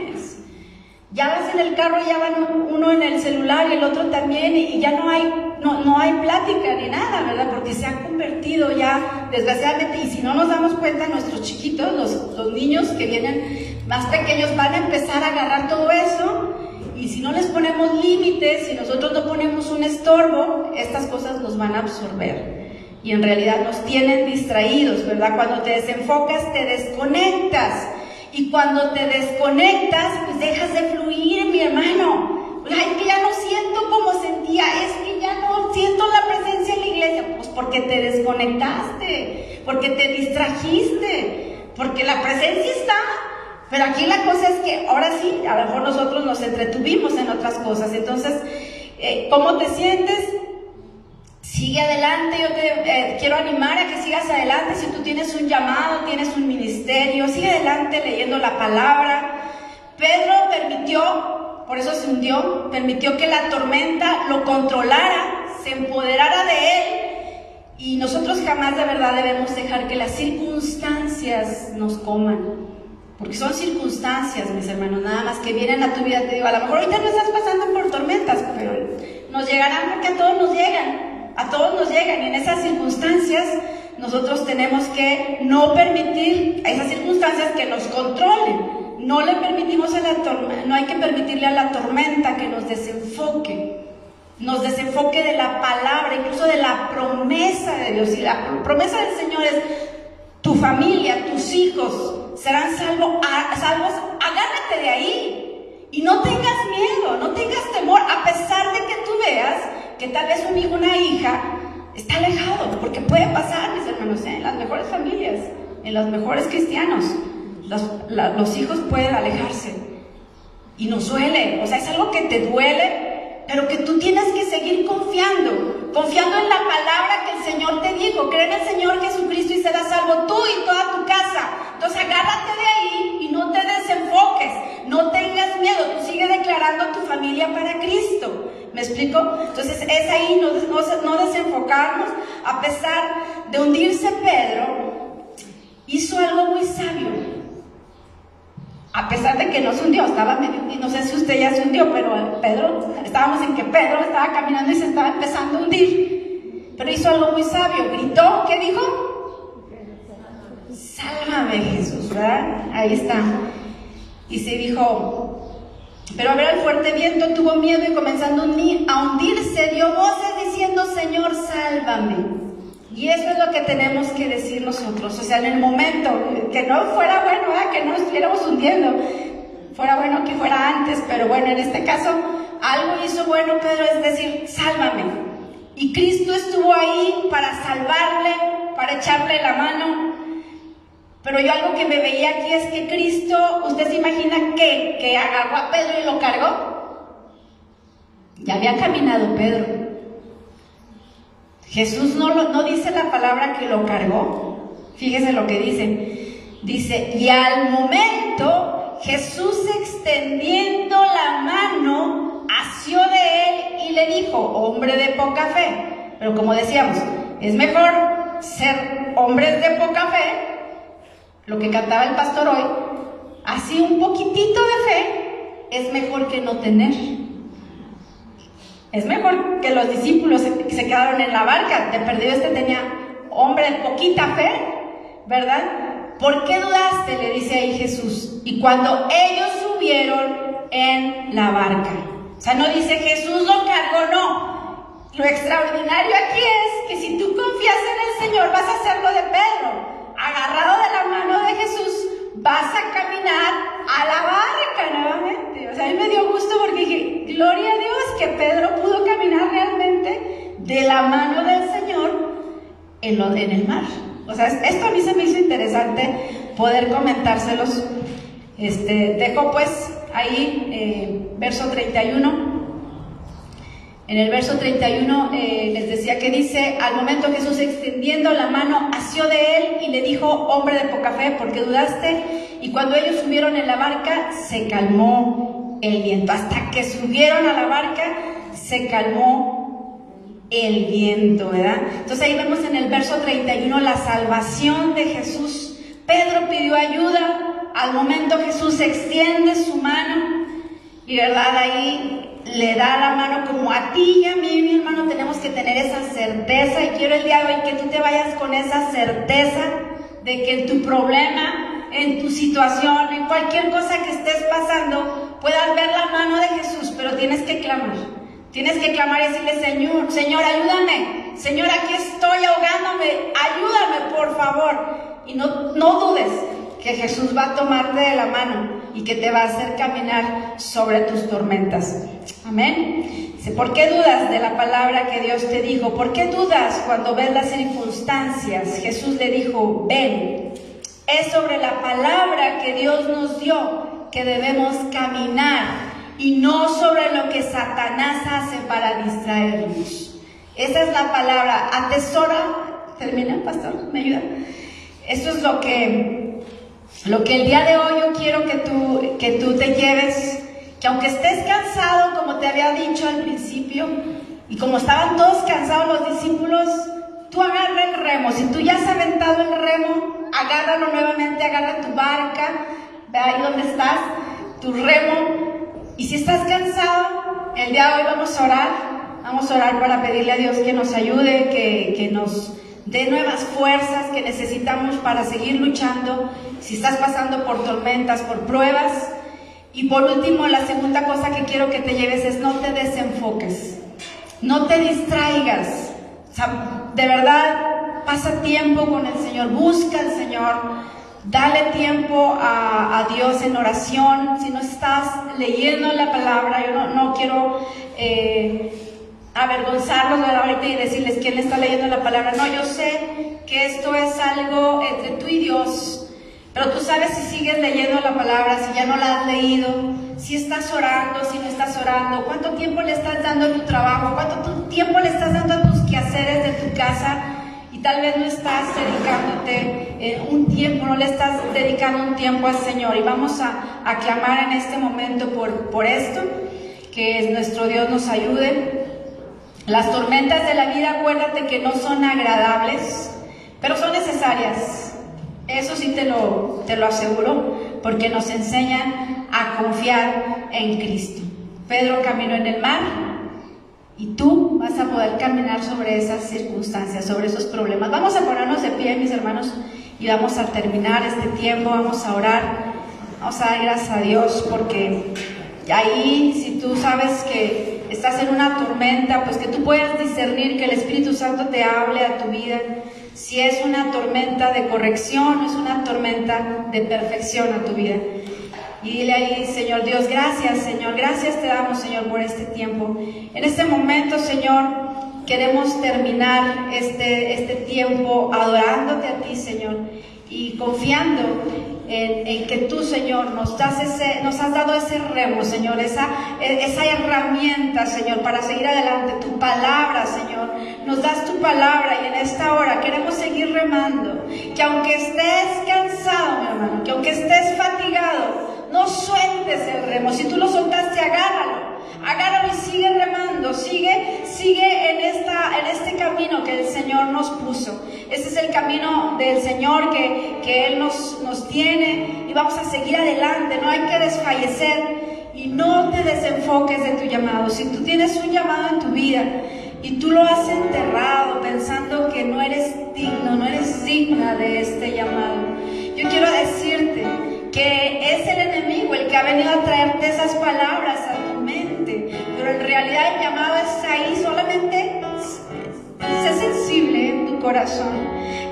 Ya vas en el carro, ya van uno en el celular y el otro también, y ya no hay, no, no hay plática ni nada, ¿verdad? Porque se ha convertido ya, desgraciadamente, y si no nos damos cuenta, nuestros chiquitos, los, los niños que vienen más pequeños, van a empezar a agarrar todo eso, y si no les ponemos límites, si nosotros no ponemos un estorbo, estas cosas nos van a absorber. y en realidad nos tienen distraídos, ¿verdad? Cuando te desenfocas, te desconectas. Y cuando te desconectas, pues dejas de fluir, mi hermano. Ay, que ya no siento como sentía, es que ya no siento la presencia en la iglesia. Pues porque te desconectaste, porque te distrajiste, porque la presencia está. Pero aquí la cosa es que ahora sí, a lo mejor nosotros nos entretuvimos en otras cosas. Entonces, eh, ¿cómo te sientes? Sigue adelante, yo te eh, quiero animar a que sigas adelante. Si tú tienes un llamado, tienes un ministerio, sigue adelante leyendo la palabra. Pedro permitió, por eso se hundió, permitió que la tormenta lo controlara, se empoderara de él. Y nosotros jamás de verdad debemos dejar que las circunstancias nos coman. Porque son circunstancias, mis hermanos, nada más que vienen a tu vida. Te digo, a lo mejor ahorita no estás pasando por tormentas, pero nos llegarán porque a todos nos llegan a todos nos llegan y en esas circunstancias nosotros tenemos que no permitir a esas circunstancias que nos controlen. No le permitimos a la no hay que permitirle a la tormenta que nos desenfoque, nos desenfoque de la palabra, incluso de la promesa de Dios. Y la promesa del Señor es tu familia, tus hijos serán salvos, salvos, agárrate de ahí. Y no tengas miedo, no tengas temor, a pesar de que tú veas que tal vez un hijo, una hija está alejado, porque puede pasar, mis hermanos, ¿eh? en las mejores familias, en los mejores cristianos, los, los hijos pueden alejarse y nos duele, o sea, es algo que te duele, pero que tú tienes que seguir confiando, confiando en la palabra que el Señor te dijo, cree en el Señor Jesucristo y serás salvo tú y toda tu casa. Entonces agárrate de ahí y no te desenfoques, no tengas miedo, tú sigue declarando tu familia para Cristo. ¿Me explico? Entonces es ahí no, no, desenfocarnos. A pesar de hundirse Pedro, hizo algo muy sabio. A pesar de que no se hundió, estaba medio no sé si usted ya se hundió, pero Pedro, estábamos en que Pedro estaba caminando y se estaba empezando a hundir. Pero hizo algo muy sabio, gritó, ¿qué dijo? Sálvame Jesús, ¿verdad? Ahí está. Y se dijo, pero a ver el fuerte viento tuvo miedo y comenzando a hundirse, dio voces diciendo, Señor, sálvame. Y eso es lo que tenemos que decir nosotros. O sea, en el momento, que no fuera bueno, que no estuviéramos hundiendo, fuera bueno que fuera antes, pero bueno, en este caso, algo hizo bueno Pedro, es decir, sálvame. Y Cristo estuvo ahí para salvarle, para echarle la mano, pero yo algo que me veía aquí es que Cristo, ¿usted se imagina que, que agarró a Pedro y lo cargó? Ya había caminado Pedro. Jesús no, lo, no dice la palabra que lo cargó. Fíjese lo que dice. Dice, y al momento Jesús extendiendo la mano, asió de él y le dijo, hombre de poca fe. Pero como decíamos, es mejor ser hombres de poca fe lo que cantaba el pastor hoy, así un poquitito de fe es mejor que no tener. Es mejor que los discípulos se, se quedaron en la barca. De perdido este tenía hombre poquita fe, ¿verdad? ¿Por qué dudaste? Le dice ahí Jesús. Y cuando ellos subieron en la barca. O sea, no dice Jesús lo cargó, no. Lo extraordinario aquí es que si tú confías en el Señor vas a hacerlo de Pedro agarrado de la mano de Jesús, vas a caminar a la barca nuevamente. O sea, a mí me dio gusto porque dije, gloria a Dios que Pedro pudo caminar realmente de la mano del Señor en, lo, el mar. O sea, esto a mí se me hizo interesante poder comentárselos. Este, dejo pues ahí eh, verso 31. En el verso 31 eh, les decía que dice, al momento Jesús extendiendo la mano, asió de él y le dijo, hombre de poca fe, ¿por qué dudaste? Y cuando ellos subieron en la barca, se calmó el viento. Hasta que subieron a la barca, se calmó el viento, ¿verdad? Entonces ahí vemos en el verso 31 la salvación de Jesús. Pedro pidió ayuda, al momento Jesús extiende su mano y, ¿verdad? Ahí le da la mano como a ti y a mí, mi hermano, tenemos que tener esa certeza y quiero el día de hoy que tú te vayas con esa certeza de que en tu problema, en tu situación, en cualquier cosa que estés pasando, puedas ver la mano de Jesús, pero tienes que clamar. Tienes que clamar y decirle, Señor, Señor, ayúdame. Señor, aquí estoy ahogándome. Ayúdame, por favor. Y no, no dudes que Jesús va a tomarte de la mano y que te va a hacer caminar sobre tus tormentas. Amén. ¿Por qué dudas de la palabra que Dios te dijo? ¿Por qué dudas cuando ves las circunstancias? Jesús le dijo, ven. Es sobre la palabra que Dios nos dio que debemos caminar y no sobre lo que Satanás hace para distraernos. Esa es la palabra. Atesora. Termina, pastor, ¿me ayuda? Eso es lo que, lo que el día de hoy yo quiero que tú, que tú te lleves que aunque estés cansado, como te había dicho al principio, y como estaban todos cansados los discípulos, tú agarra el remo. Si tú ya has aventado el remo, agárralo nuevamente, agarra tu barca, ve ahí donde estás, tu remo. Y si estás cansado, el día de hoy vamos a orar, vamos a orar para pedirle a Dios que nos ayude, que, que nos dé nuevas fuerzas que necesitamos para seguir luchando. Si estás pasando por tormentas, por pruebas, y por último, la segunda cosa que quiero que te lleves es no te desenfoques, no te distraigas. de verdad, pasa tiempo con el Señor, busca al Señor, dale tiempo a, Dios en oración. Si no estás leyendo la palabra, yo no, no quiero eh, avergonzarlos ahorita y decirles quién está leyendo la palabra. No, yo sé que esto es algo entre tú y Dios. Pero tú sabes si sigues leyendo la palabra, si ya no la has leído, si estás orando, si no estás orando, cuánto tiempo le estás dando a tu trabajo, cuánto tiempo le estás dando a tus quehaceres de tu casa y tal vez no estás dedicándote eh, un tiempo, no le estás dedicando un tiempo al Señor. Y vamos a, a clamar en este momento por, por esto, que nuestro Dios nos ayude. Las tormentas de la vida, acuérdate que no son agradables, pero son necesarias. Eso sí te lo, te lo aseguro, porque nos enseñan a confiar en Cristo. Pedro caminó en el mar y tú vas a poder caminar sobre esas circunstancias, sobre esos problemas. Vamos a ponernos de pie, mis hermanos, y vamos a terminar este tiempo, vamos a orar, vamos a dar gracias a Dios, porque ahí si tú sabes que estás en una tormenta, pues que tú puedas discernir que el Espíritu Santo te hable a tu vida si es una tormenta de corrección, es una tormenta de perfección a tu vida. Y dile ahí, Señor Dios, gracias, Señor, gracias te damos, Señor, por este tiempo. En este momento, Señor, queremos terminar este, este tiempo adorándote a ti, Señor, y confiando en, que tú, Señor, nos, das ese, nos has dado ese remo, Señor, esa, esa herramienta, Señor, para seguir adelante. Tu palabra, Señor, nos das tu palabra y en esta hora queremos seguir remando. Que aunque estés cansado, mi hermano, que aunque estés fatigado, no sueltes el remo. Si tú lo soltaste, agárralo agárralo y sigue remando, sigue, sigue en, esta, en este camino que el Señor nos puso. Este es el camino del Señor que, que Él nos, nos tiene y vamos a seguir adelante, no hay que desfallecer y no te desenfoques de tu llamado. Si tú tienes un llamado en tu vida y tú lo has enterrado pensando que no eres digno, no eres digna de este llamado, yo quiero decirte que es el enemigo el que ha venido a traerte esas palabras en realidad el llamado está ahí, solamente sé sensible en tu corazón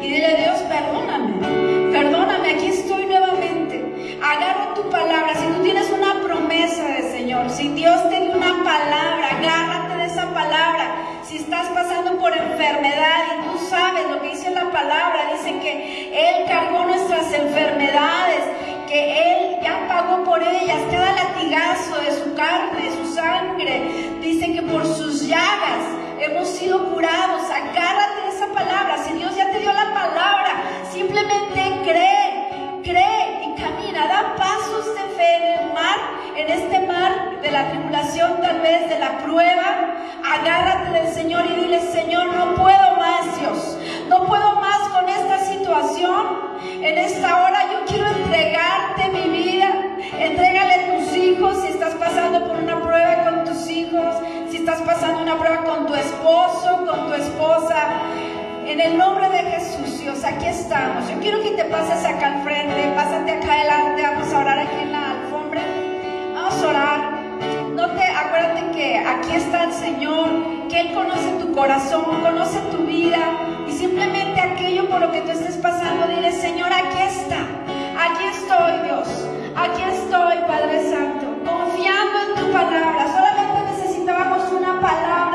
y dile a Dios, perdóname, perdóname, aquí estoy nuevamente, agarra tu palabra, si tú tienes una promesa del Señor, si Dios te dio una palabra, agárrate de esa palabra, si estás pasando por enfermedad y tú sabes lo que dice la palabra, dice que Él cargó nuestras enfermedades que Él ya pagó por ellas, cada de su carne, de su sangre. Dice que por sus llagas hemos sido curados. Agárrate de esa palabra. Si Dios ya te dio la palabra, simplemente cree, cree y camina. Da pasos de fe en el mar, en este mar de la tribulación, tal vez de la prueba. Agárrate del Señor y dile, Señor, no puedo más, Dios. No puedo más con esta situación. En esta hora pasando por una prueba con tus hijos, si estás pasando una prueba con tu esposo, con tu esposa. En el nombre de Jesús, Dios, aquí estamos. Yo quiero que te pases acá al frente, pásate acá adelante, vamos a orar aquí en la alfombra. Vamos a orar. No te acuérdate que aquí está el Señor, que Él conoce tu corazón, conoce tu vida y simplemente aquello por lo que tú estés pasando, dile, Señor, aquí está, aquí estoy Dios, aquí estoy Padre Santo, confiando tu palabra, solamente necesitábamos una palabra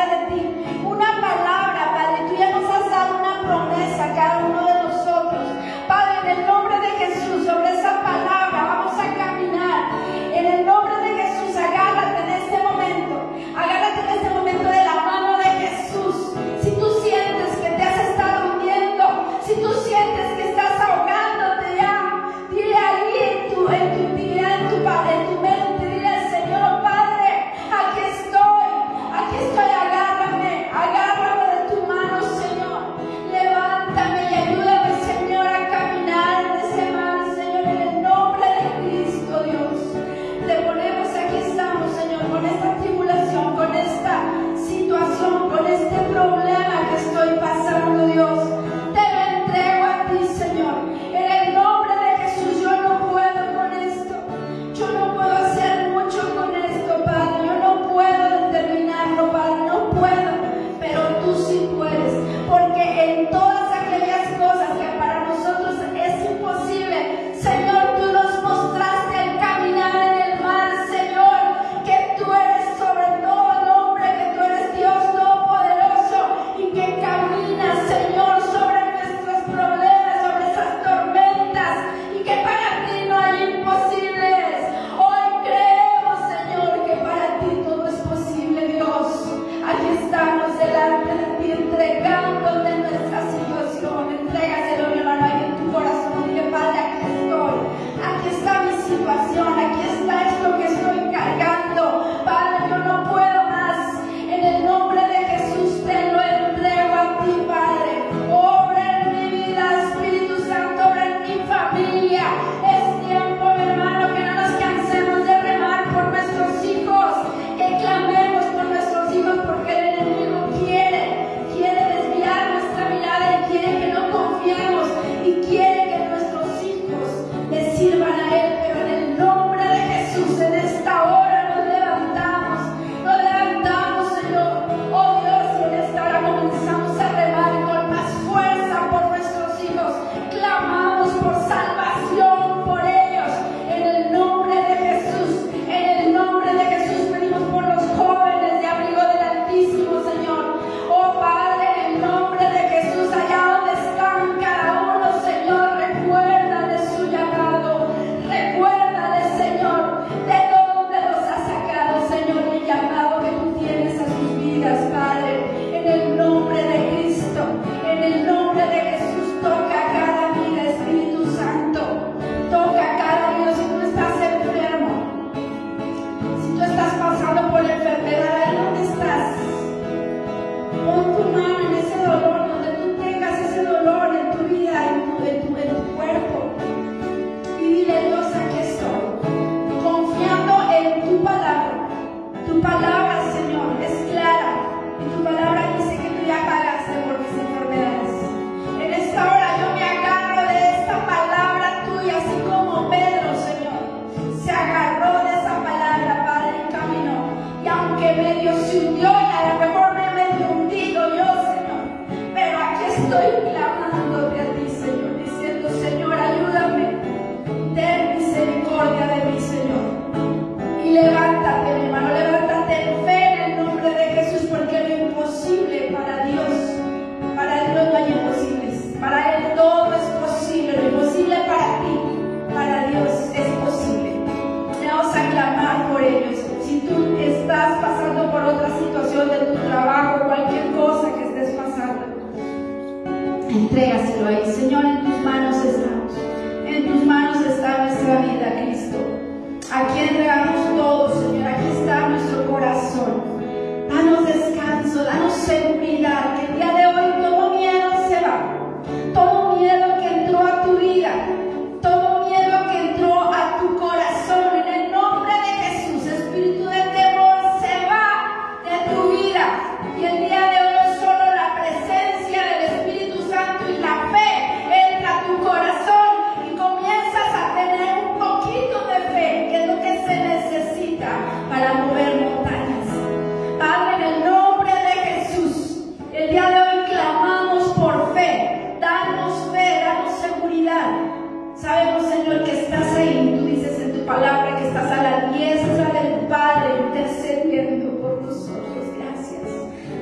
palabra que estás a la diestra del Padre intercediendo por nosotros. Gracias.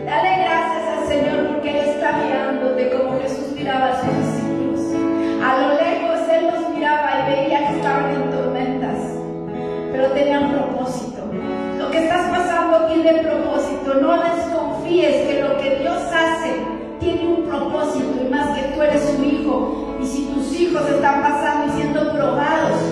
Dale gracias al Señor porque Él está mirándote como Jesús miraba a sus discípulos. A lo lejos Él los miraba y veía que estaban en tormentas, pero tenían propósito. Lo que estás pasando tiene propósito. No desconfíes que lo que Dios hace tiene un propósito y más que tú eres su hijo. Y si tus hijos están pasando y siendo probados,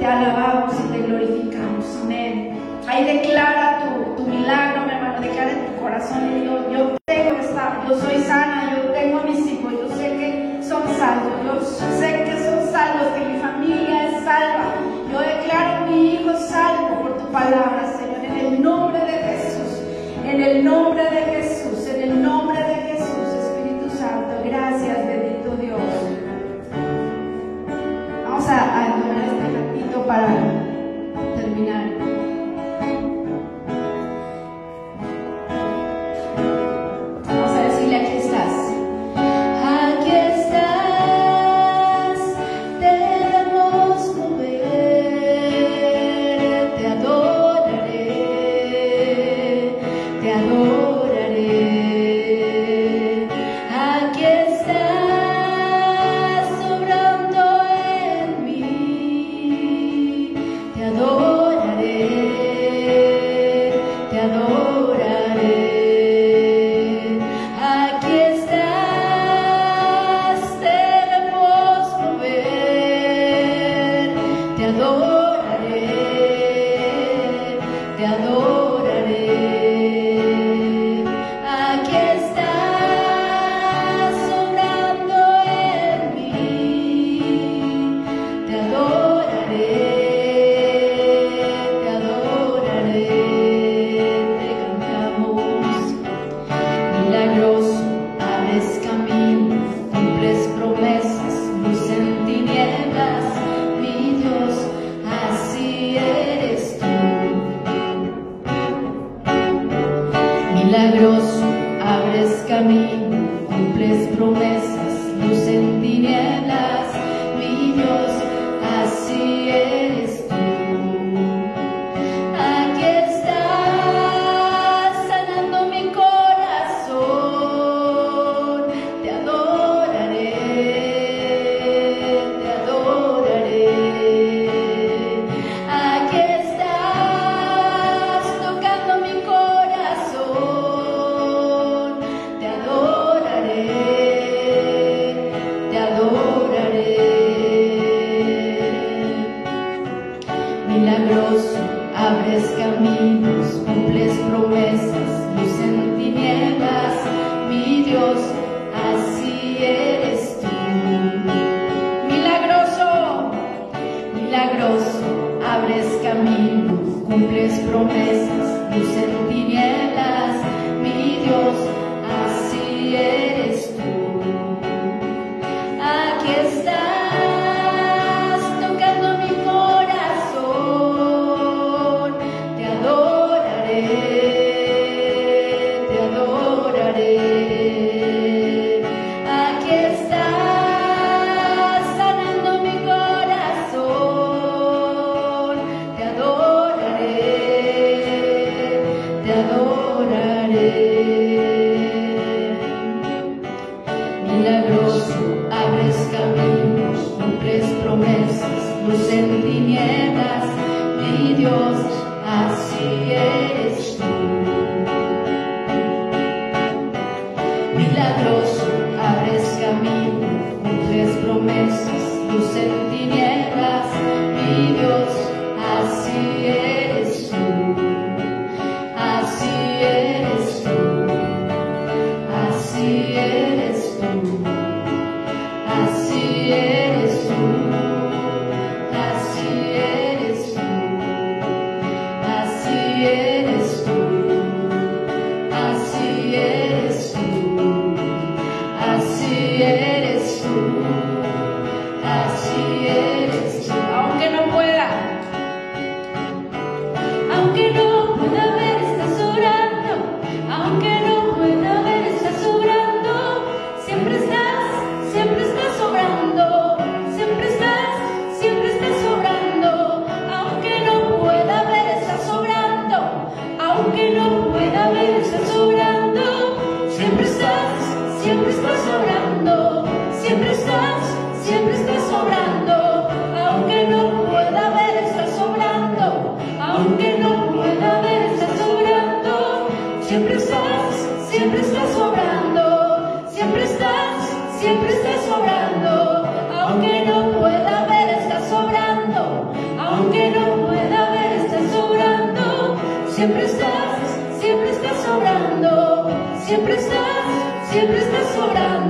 Señor. Te siempre estás sobrando.